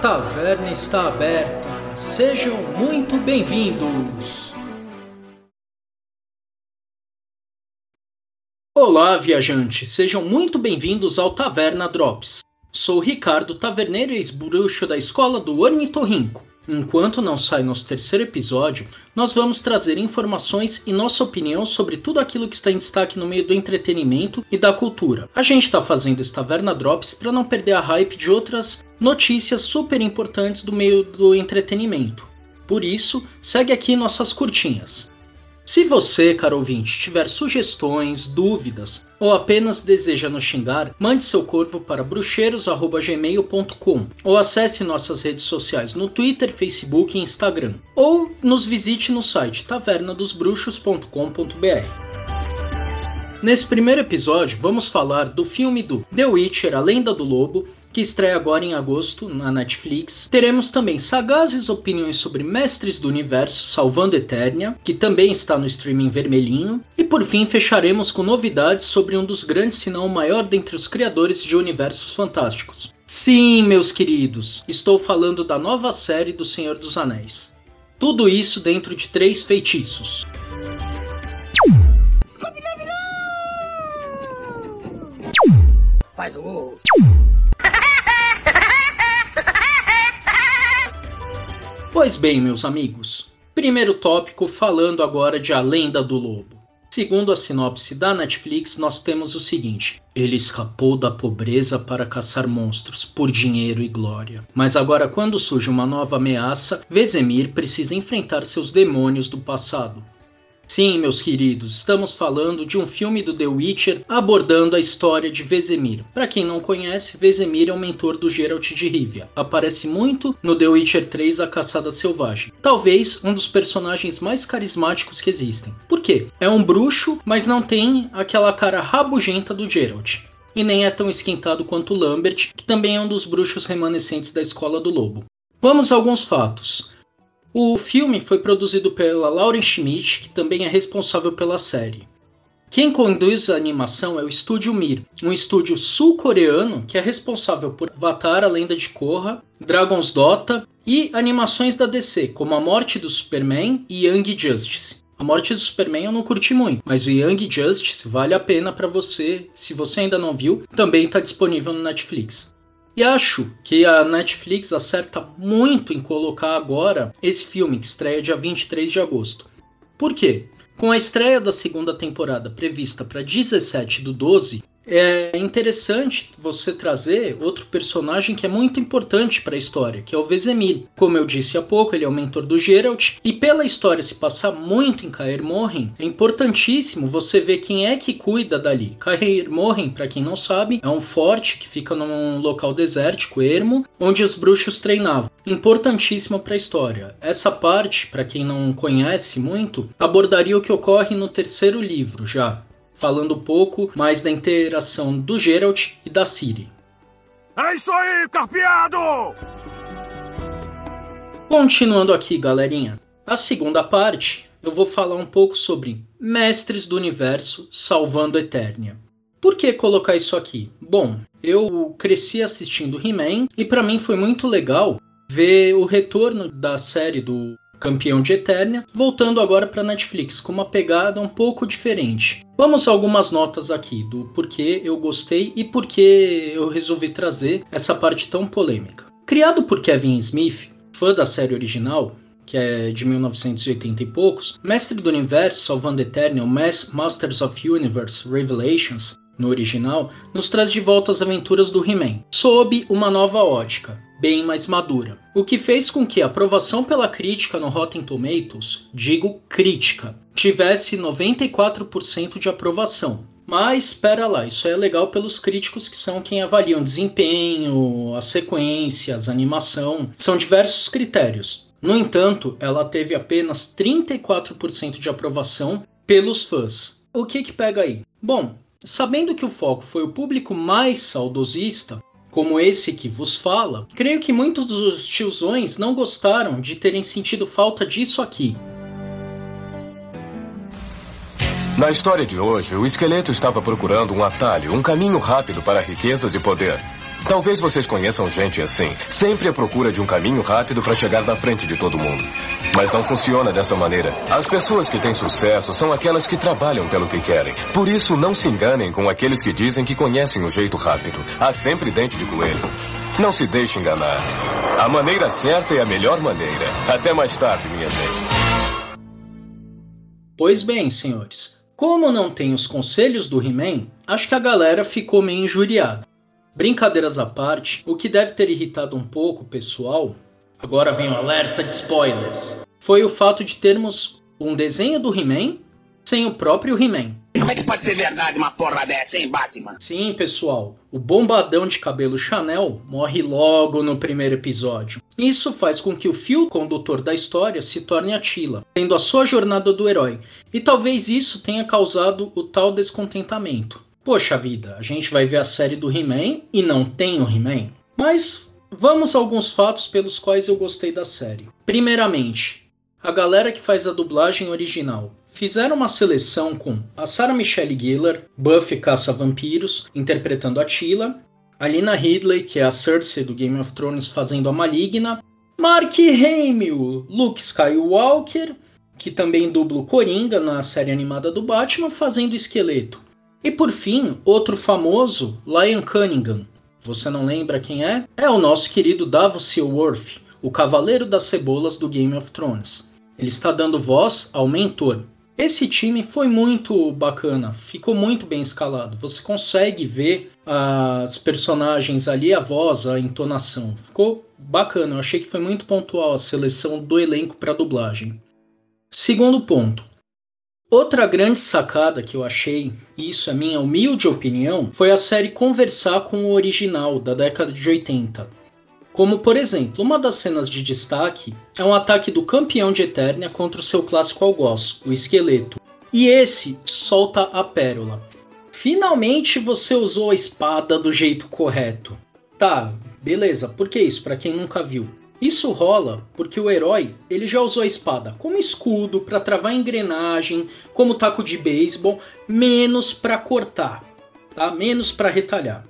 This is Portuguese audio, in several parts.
taverna está aberta. Sejam muito bem-vindos. Olá, viajantes. Sejam muito bem-vindos ao Taverna Drops. Sou Ricardo, taverneiro e ex-bruxo da escola do Ornitorrinco. Enquanto não sai nosso terceiro episódio, nós vamos trazer informações e nossa opinião sobre tudo aquilo que está em destaque no meio do entretenimento e da cultura. A gente está fazendo esse Taverna Drops para não perder a hype de outras notícias super importantes do meio do entretenimento. Por isso, segue aqui nossas curtinhas. Se você, caro ouvinte, tiver sugestões, dúvidas ou apenas deseja nos xingar, mande seu corvo para bruxeiros.gmail.com ou acesse nossas redes sociais no Twitter, Facebook e Instagram. Ou nos visite no site tavernadosbruxos.com.br. Nesse primeiro episódio, vamos falar do filme do The Witcher, A Lenda do Lobo, que estreia agora em agosto na Netflix. Teremos também sagazes opiniões sobre Mestres do Universo, Salvando Eternia, que também está no streaming vermelhinho. E por fim, fecharemos com novidades sobre um dos grandes, se não o maior dentre os criadores de universos fantásticos. Sim, meus queridos, estou falando da nova série do Senhor dos Anéis. Tudo isso dentro de três feitiços. Faz o Pois bem, meus amigos, primeiro tópico falando agora de A Lenda do Lobo. Segundo a sinopse da Netflix, nós temos o seguinte: ele escapou da pobreza para caçar monstros por dinheiro e glória. Mas agora, quando surge uma nova ameaça, Vesemir precisa enfrentar seus demônios do passado. Sim, meus queridos, estamos falando de um filme do The Witcher abordando a história de Vesemir. Para quem não conhece, Vesemir é o mentor do Geralt de Rivia. Aparece muito no The Witcher 3 A Caçada Selvagem. Talvez um dos personagens mais carismáticos que existem. Por quê? É um bruxo, mas não tem aquela cara rabugenta do Geralt e nem é tão esquentado quanto Lambert, que também é um dos bruxos remanescentes da Escola do Lobo. Vamos a alguns fatos. O filme foi produzido pela Lauren Schmidt, que também é responsável pela série. Quem conduz a animação é o Estúdio Mir, um estúdio sul-coreano que é responsável por Avatar, a Lenda de Korra, Dragon's Dota e animações da DC, como A Morte do Superman e Young Justice. A Morte do Superman eu não curti muito, mas o Young Justice vale a pena para você, se você ainda não viu, também está disponível no Netflix. E acho que a Netflix acerta muito em colocar agora esse filme que estreia dia 23 de agosto. Por quê? Com a estreia da segunda temporada prevista para 17 do 12, é interessante você trazer outro personagem que é muito importante para a história, que é o Vesemir. Como eu disse há pouco, ele é o mentor do Geralt, e pela história se passar muito em Caer Morhen, é importantíssimo você ver quem é que cuida dali. Caer Morhen, para quem não sabe, é um forte que fica num local desértico, ermo, onde os bruxos treinavam. Importantíssimo para a história. Essa parte, para quem não conhece muito, abordaria o que ocorre no terceiro livro já, falando um pouco mais da interação do Geralt e da Ciri. É isso aí, carpeado! Continuando aqui, galerinha. A segunda parte, eu vou falar um pouco sobre Mestres do Universo salvando Eternia. Por que colocar isso aqui? Bom, eu cresci assistindo He-Man e para mim foi muito legal ver o retorno da série do campeão de Eternia, voltando agora para Netflix com uma pegada um pouco diferente. Vamos a algumas notas aqui do porquê eu gostei e porquê eu resolvi trazer essa parte tão polêmica. Criado por Kevin Smith, fã da série original, que é de 1980 e poucos, Mestre do Universo, Salvando Eternia, Masters of Universe Revelations, no original, nos traz de volta as aventuras do He-Man, sob uma nova ótica, bem mais madura. O que fez com que a aprovação pela crítica no Rotten Tomatoes, digo crítica, tivesse 94% de aprovação. Mas espera lá, isso é legal pelos críticos que são quem avaliam desempenho, as sequências, animação, são diversos critérios. No entanto, ela teve apenas 34% de aprovação pelos fãs. O que que pega aí? Bom, sabendo que o foco foi o público mais saudosista, como esse que vos fala, creio que muitos dos tiozões não gostaram de terem sentido falta disso aqui. Na história de hoje, o esqueleto estava procurando um atalho, um caminho rápido para riquezas e poder. Talvez vocês conheçam gente assim, sempre à procura de um caminho rápido para chegar na frente de todo mundo. Mas não funciona dessa maneira. As pessoas que têm sucesso são aquelas que trabalham pelo que querem. Por isso, não se enganem com aqueles que dizem que conhecem o jeito rápido. Há sempre dente de coelho. Não se deixe enganar. A maneira certa é a melhor maneira. Até mais tarde, minha gente. Pois bem, senhores. Como não tem os conselhos do He-Man, acho que a galera ficou meio injuriada. Brincadeiras à parte, o que deve ter irritado um pouco o pessoal, agora vem o alerta de spoilers, foi o fato de termos um desenho do He-Man sem o próprio He-Man. Como é que pode ser verdade uma porra dessa, hein, Batman? Sim, pessoal, o bombadão de cabelo Chanel morre logo no primeiro episódio. Isso faz com que o fio condutor da história se torne Atila, tendo a sua jornada do herói, e talvez isso tenha causado o tal descontentamento. Poxa vida, a gente vai ver a série do He-Man e não tem o He-Man? Mas vamos a alguns fatos pelos quais eu gostei da série. Primeiramente, a galera que faz a dublagem original fizeram uma seleção com a Sarah Michelle Gellar, Buffy caça-vampiros, interpretando a Tila, a Lina Ridley, que é a Cersei do Game of Thrones fazendo a Maligna, Mark Hamill, Luke Skywalker, que também dubla o Coringa na série animada do Batman, fazendo o Esqueleto. E por fim, outro famoso, Lion Cunningham. Você não lembra quem é? É o nosso querido Davos Seaworth, o Cavaleiro das Cebolas do Game of Thrones. Ele está dando voz ao mentor, esse time foi muito bacana, ficou muito bem escalado. Você consegue ver as personagens ali, a voz, a entonação. Ficou bacana, eu achei que foi muito pontual a seleção do elenco para dublagem. Segundo ponto. Outra grande sacada que eu achei, e isso é minha humilde opinião, foi a série conversar com o original da década de 80. Como, por exemplo, uma das cenas de destaque é um ataque do campeão de Eternia contra o seu clássico algoz, o Esqueleto. E esse solta a pérola. Finalmente você usou a espada do jeito correto. Tá, beleza, por que isso? Para quem nunca viu. Isso rola porque o herói ele já usou a espada como escudo para travar engrenagem, como taco de beisebol, menos para cortar, tá? Menos para retalhar.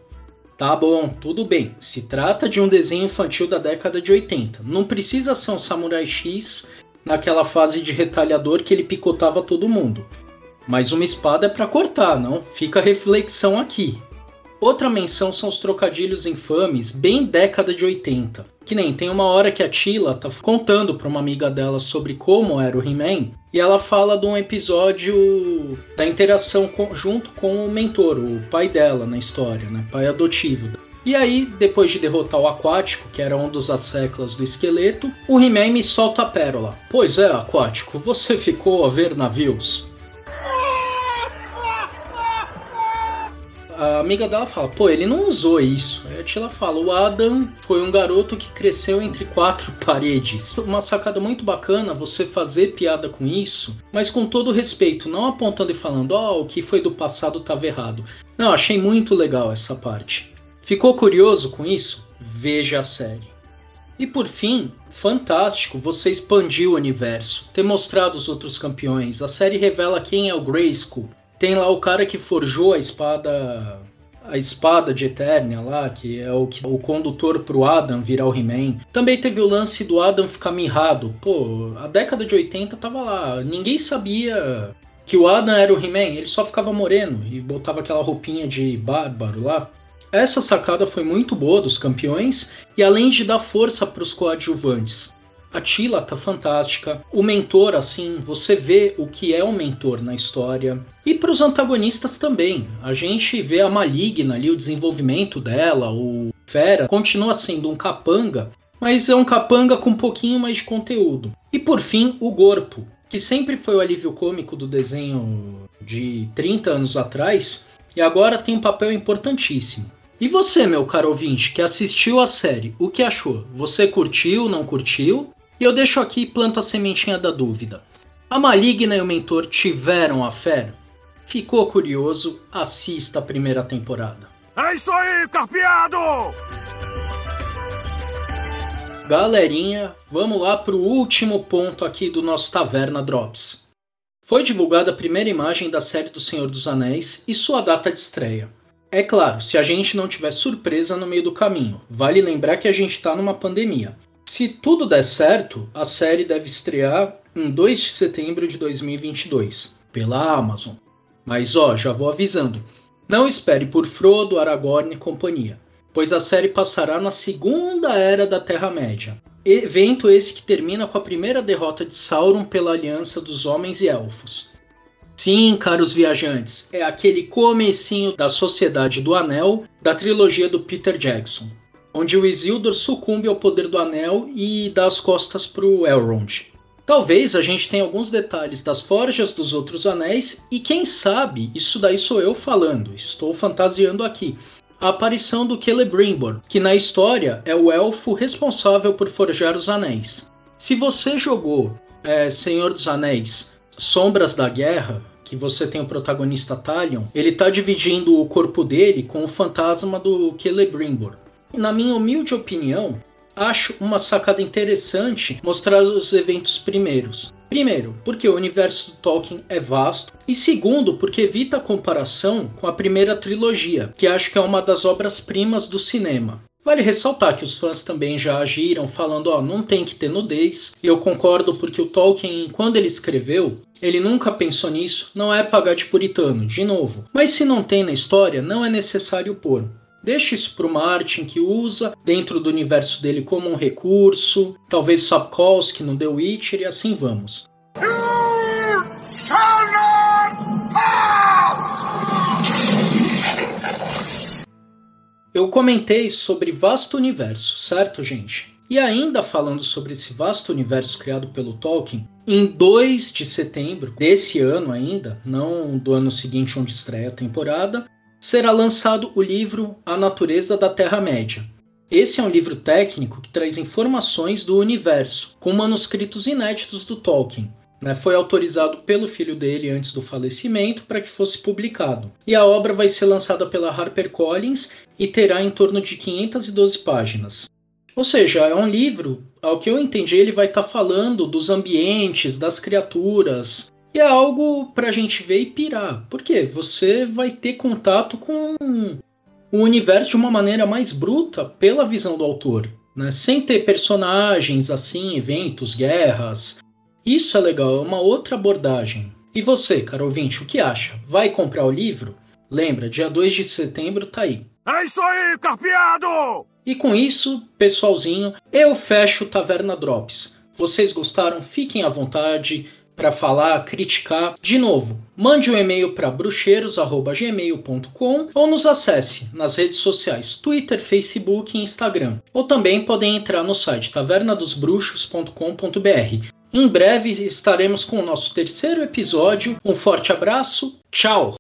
Tá bom, tudo bem. Se trata de um desenho infantil da década de 80. Não precisa ser um Samurai X naquela fase de retalhador que ele picotava todo mundo. Mas uma espada é para cortar, não? Fica a reflexão aqui. Outra menção são os trocadilhos infames, bem década de 80. Que nem tem uma hora que a Tila tá contando para uma amiga dela sobre como era o He-Man, e ela fala de um episódio da interação com, junto com o mentor, o pai dela na história, né? Pai adotivo. E aí, depois de derrotar o Aquático, que era um dos asseclas do esqueleto, o He-Man me solta a pérola. Pois é, Aquático, você ficou a ver navios? A amiga dela fala, pô, ele não usou isso. Aí a Tila fala, o Adam foi um garoto que cresceu entre quatro paredes. Uma sacada muito bacana você fazer piada com isso, mas com todo respeito, não apontando e falando, ó, oh, o que foi do passado estava errado. Não, achei muito legal essa parte. Ficou curioso com isso? Veja a série. E por fim, fantástico você expandir o universo, ter mostrado os outros campeões. A série revela quem é o Grayskull, tem lá o cara que forjou a espada a espada de Eternia lá, que é o, o condutor pro Adam virar o He-Man. Também teve o lance do Adam ficar mirrado. Pô, a década de 80 tava lá, ninguém sabia que o Adam era o He-Man, ele só ficava moreno e botava aquela roupinha de bárbaro lá. Essa sacada foi muito boa dos campeões e além de dar força para os coadjuvantes. A Tila tá fantástica. O mentor, assim, você vê o que é um mentor na história. E para os antagonistas também. A gente vê a Maligna ali, o desenvolvimento dela, o Fera continua sendo um capanga, mas é um capanga com um pouquinho mais de conteúdo. E por fim, o Gorpo, que sempre foi o alívio cômico do desenho de 30 anos atrás, e agora tem um papel importantíssimo. E você, meu caro ouvinte, que assistiu a série, o que achou? Você curtiu, não curtiu? E eu deixo aqui planta a sementinha da dúvida. A Maligna e o Mentor tiveram a fé? Ficou curioso? Assista a primeira temporada. É isso aí, carpeado! Galerinha, vamos lá para o último ponto aqui do nosso Taverna Drops. foi divulgada a primeira imagem da série do Senhor dos Anéis e sua data de estreia. É claro, se a gente não tiver surpresa no meio do caminho. Vale lembrar que a gente está numa pandemia. Se tudo der certo, a série deve estrear em 2 de setembro de 2022, pela Amazon. Mas ó, já vou avisando. Não espere por Frodo, Aragorn e companhia, pois a série passará na Segunda Era da Terra-média. Evento esse que termina com a primeira derrota de Sauron pela aliança dos homens e elfos. Sim, caros viajantes, é aquele comecinho da Sociedade do Anel da trilogia do Peter Jackson, onde o Isildur sucumbe ao poder do Anel e dá as costas para o Elrond. Talvez a gente tenha alguns detalhes das forjas dos outros anéis e quem sabe, isso daí sou eu falando, estou fantasiando aqui, a aparição do Celebrimbor, que na história é o elfo responsável por forjar os anéis. Se você jogou é, Senhor dos Anéis Sombras da Guerra, que você tem o protagonista Talion, ele está dividindo o corpo dele com o fantasma do Celebrimbor. Na minha humilde opinião, acho uma sacada interessante mostrar os eventos primeiros. Primeiro, porque o universo do Tolkien é vasto, e segundo, porque evita a comparação com a primeira trilogia, que acho que é uma das obras-primas do cinema. Vale ressaltar que os fãs também já agiram falando, ó, não tem que ter nudez. Eu concordo porque o Tolkien, quando ele escreveu, ele nunca pensou nisso, não é pagar de puritano, de novo. Mas se não tem na história, não é necessário pôr. Deixa isso para o Martin, que usa dentro do universo dele como um recurso, talvez Sapkowski no The Witcher e assim vamos. Eu comentei sobre vasto universo, certo, gente? E ainda falando sobre esse vasto universo criado pelo Tolkien, em 2 de setembro desse ano ainda, não do ano seguinte onde estreia a temporada, será lançado o livro A Natureza da Terra-média. Esse é um livro técnico que traz informações do universo, com manuscritos inéditos do Tolkien. Né? Foi autorizado pelo filho dele antes do falecimento para que fosse publicado. E a obra vai ser lançada pela HarperCollins e terá em torno de 512 páginas. Ou seja, é um livro, ao que eu entendi, ele vai estar tá falando dos ambientes, das criaturas, e é algo pra gente ver e pirar. Porque você vai ter contato com o universo de uma maneira mais bruta pela visão do autor. Né? Sem ter personagens assim, eventos, guerras. Isso é legal, é uma outra abordagem. E você, caro ouvinte, o que acha? Vai comprar o livro? Lembra, dia 2 de setembro tá aí. É isso aí, carpeado! E com isso, pessoalzinho, eu fecho Taverna Drops. Vocês gostaram? Fiquem à vontade para falar, criticar. De novo, mande um e-mail para bruxeiros@gmail.com ou nos acesse nas redes sociais Twitter, Facebook e Instagram. Ou também podem entrar no site tavernadosbruxos.com.br. Em breve estaremos com o nosso terceiro episódio. Um forte abraço, tchau!